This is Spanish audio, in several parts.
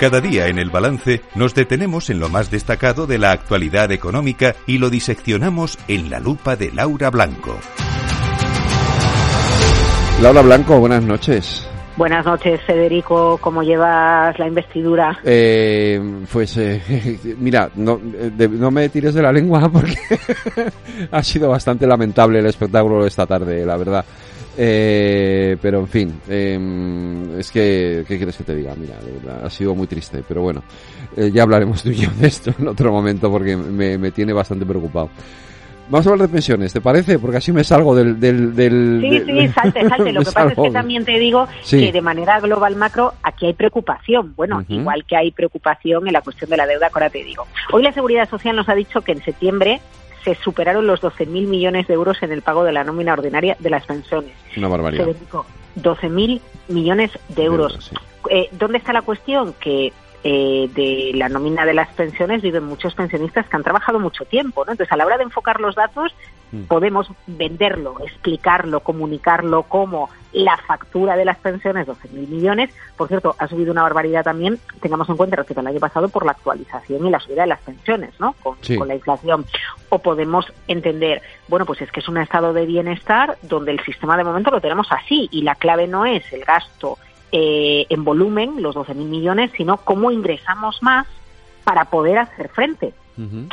Cada día en el balance nos detenemos en lo más destacado de la actualidad económica y lo diseccionamos en la lupa de Laura Blanco. Laura Blanco, buenas noches. Buenas noches, Federico. ¿Cómo llevas la investidura? Eh, pues eh, mira, no, no, me tires de la lengua porque ha sido bastante lamentable el espectáculo de esta tarde, la verdad. Eh, pero en fin, eh, es que, ¿qué quieres que te diga? Mira, ha sido muy triste, pero bueno, eh, ya hablaremos tú y yo de esto en otro momento porque me, me, tiene bastante preocupado. Vamos a hablar de pensiones, ¿te parece? Porque así me salgo del... del, del sí, sí, salte, salte. Lo que pasa es que también te digo que de manera global macro aquí hay preocupación. Bueno, igual que hay preocupación en la cuestión de la deuda, ahora te digo. Hoy la Seguridad Social nos ha dicho que en septiembre se superaron los 12.000 millones de euros en el pago de la nómina ordinaria de las pensiones. Una barbaridad. 12.000 millones de euros. Eh, ¿Dónde está la cuestión? Que eh, de la nómina de las pensiones viven muchos pensionistas que han trabajado mucho tiempo, ¿no? Entonces, a la hora de enfocar los datos, mm. podemos venderlo, explicarlo, comunicarlo como la factura de las pensiones, 12.000 millones. Por cierto, ha subido una barbaridad también, tengamos en cuenta respecto al año pasado, por la actualización y la subida de las pensiones, ¿no? Con, con la inflación. O podemos entender, bueno, pues es que es un estado de bienestar donde el sistema de momento lo tenemos así y la clave no es el gasto eh, en volumen, los 12.000 millones, sino cómo ingresamos más para poder hacer frente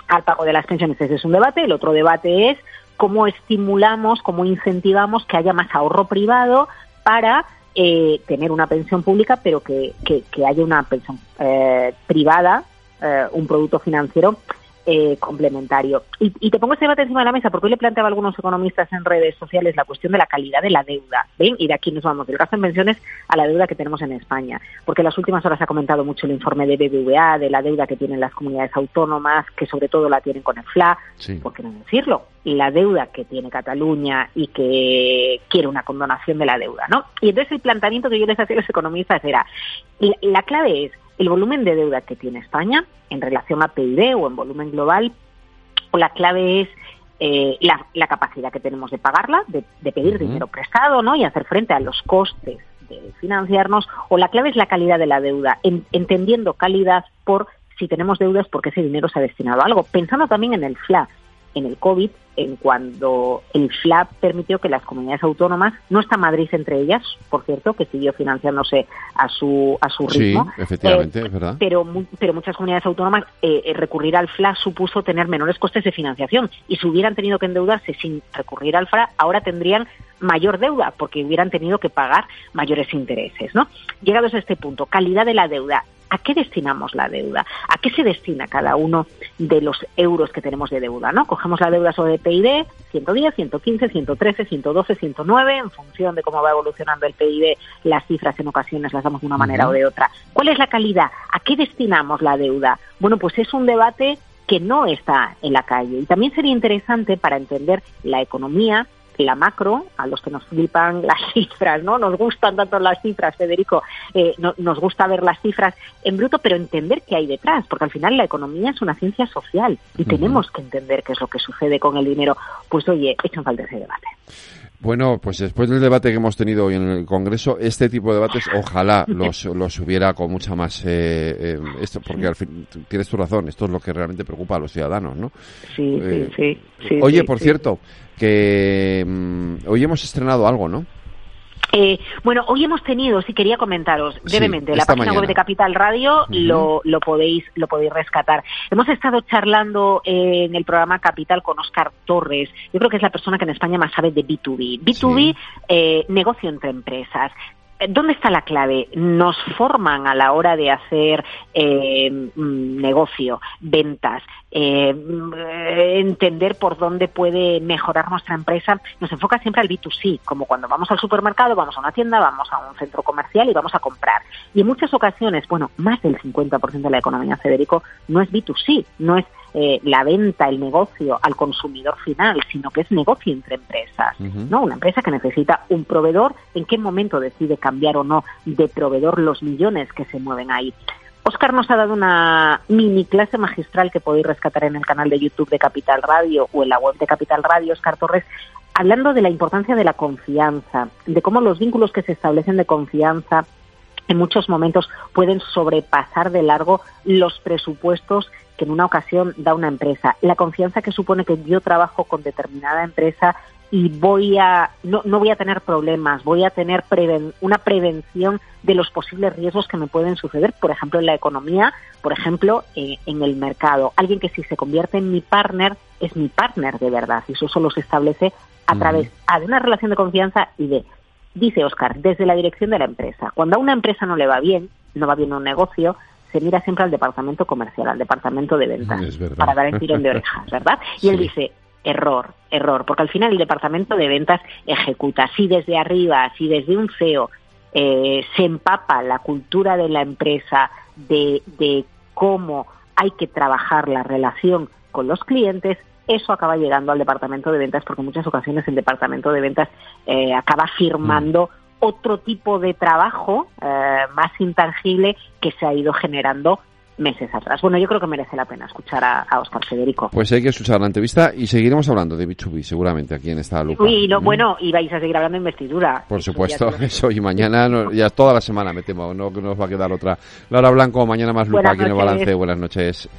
al pago de las pensiones. Ese es un debate. El otro debate es cómo estimulamos, cómo incentivamos que haya más ahorro privado para eh, tener una pensión pública, pero que, que, haya una pensión eh, privada, un producto financiero eh, complementario. Y, te pongo este debate encima de la mesa porque hoy le planteaba a algunos economistas en redes sociales la cuestión de la calidad de la deuda. ¿Ven? Y de aquí nos vamos, del gasto en pensiones a la deuda que tenemos en España. Porque en las últimas horas ha comentado mucho el informe de BBVA, de la deuda que tienen las comunidades autónomas, que sobre todo la tienen con el FLA. ¿Por qué no decirlo? Y la deuda que tiene Cataluña y que quiere una condonación de la deuda, ¿no? Y entonces el planteamiento que yo les hacía a los economistas era, la clave es el volumen de deuda que tiene España en relación a PIB o en volumen global, o la clave es eh, la, capacidad que tenemos de pagarla, de, pedir dinero prestado ¿no? y hacer frente a los costes de financiarnos, o la clave es la calidad de la deuda, entendiendo calidad por si tenemos deudas porque ese dinero se ha destinado a algo, pensando también en el FLA, en el COVID, en cuando el FLAP permitió que las comunidades autónomas, no está Madrid entre ellas, por cierto, que siguió financiándose a su a su ritmo, sí, efectivamente, es verdad. Pero, pero muchas comunidades autónomas eh, eh recurrir al FLA supuso tener menores costes de financiación y si hubieran tenido que endeudarse sin recurrir al FLA, ahora tendrían mayor deuda porque hubieran tenido que pagar mayores intereses, ¿no? Llegados a este punto, calidad de la deuda ¿A qué destinamos la deuda? ¿A qué se destina cada uno de los euros que tenemos de deuda? ¿no? Cogemos la deuda sobre PIB, 110, 115, 113, 112, 109, en función de cómo va evolucionando el PIB, las cifras en ocasiones las damos de una manera o de otra. ¿Cuál es la calidad? ¿A qué destinamos la deuda? Bueno, pues es un debate que no está en la calle. Y también sería interesante para entender la economía la macro, a los que nos flipan las cifras, ¿no? Nos gustan tanto las cifras, Federico, eh, nos gusta ver las cifras en bruto, pero entender qué hay detrás, porque al final la economía es una ciencia social y tenemos que entender qué es lo que sucede con el dinero. Pues oye, echan falta ese debate. Bueno, pues después del debate que hemos tenido hoy en el Congreso, este tipo de debates ojalá los, los hubiera con mucha más... Eh, eh, esto, porque al fin, tienes tu razón, esto es lo que realmente preocupa a los ciudadanos, ¿no? Sí, sí, sí, Oye, por cierto, que mm, hoy hemos estrenado algo, ¿no? Eh, bueno, hoy hemos tenido, si quería comentaros brevemente, la página web de Capital Radio lo, lo, podéis lo podéis rescatar. Hemos estado charlando en el programa Capital con Oscar Torres. Yo creo que es la persona que en España más sabe de B2B. B2B, eh, negocio entre empresas. ¿Dónde está la clave? Nos forman a la hora de hacer eh, mm, negocio, ventas, eh, mm, entender por dónde puede mejorar nuestra empresa. Nos enfoca siempre al B2C, como cuando vamos al supermercado, vamos a una tienda, vamos a un centro comercial y vamos a comprar. Y en muchas ocasiones, bueno, más del 50% de la economía, Federico, no es B2C, no es eh, la venta, el negocio al consumidor final, sino que es negocio entre empresas, ¿no? Una empresa que necesita un proveedor, ¿en qué momento decide cambiar o no de proveedor los millones que se mueven ahí? Oscar nos ha dado una mini clase magistral que podéis rescatar en el canal de YouTube de Capital Radio o en la web de Capital Radio, Oscar Torres, hablando de la importancia de la confianza, de cómo los vínculos que se establecen de confianza en muchos momentos pueden sobrepasar de largo los presupuestos que en una ocasión da una empresa. La confianza que supone que yo trabajo con determinada empresa y voy a no, no voy a tener problemas, voy a tener una prevención de los posibles riesgos que me pueden suceder, por ejemplo, en la economía, por ejemplo, eh, en el mercado. Alguien que si se convierte en mi partner es mi partner de verdad y eso solo se establece a través de una relación de confianza y de, dice Oscar, desde la dirección de la empresa. Cuando a una empresa no le va bien, no va bien un negocio, se mira siempre al departamento comercial, al departamento de ventas, para dar el tirón de orejas, ¿verdad? Y él dice, error, error, porque al final el departamento de ventas ejecuta. Si desde arriba, si desde un CEO eh, se empapa la cultura de la empresa de, de cómo hay que trabajar la relación con los clientes, eso acaba llegando al departamento de ventas porque en muchas ocasiones el departamento de ventas eh, acaba firmando mm. otro tipo de trabajo eh, más intangible que se ha ido generando meses atrás. Bueno, yo creo que merece la pena escuchar a, a Oscar Federico. Pues hay que escuchar la entrevista y seguiremos hablando de Bichubi, seguramente, aquí en esta lupa. Uy, no, bueno, y vais a seguir hablando de investidura. Por supuesto, eso, y mañana, ya toda la semana me temo, no nos va a quedar otra. Laura Blanco, mañana más lupa aquí en el balance. Buenas noches.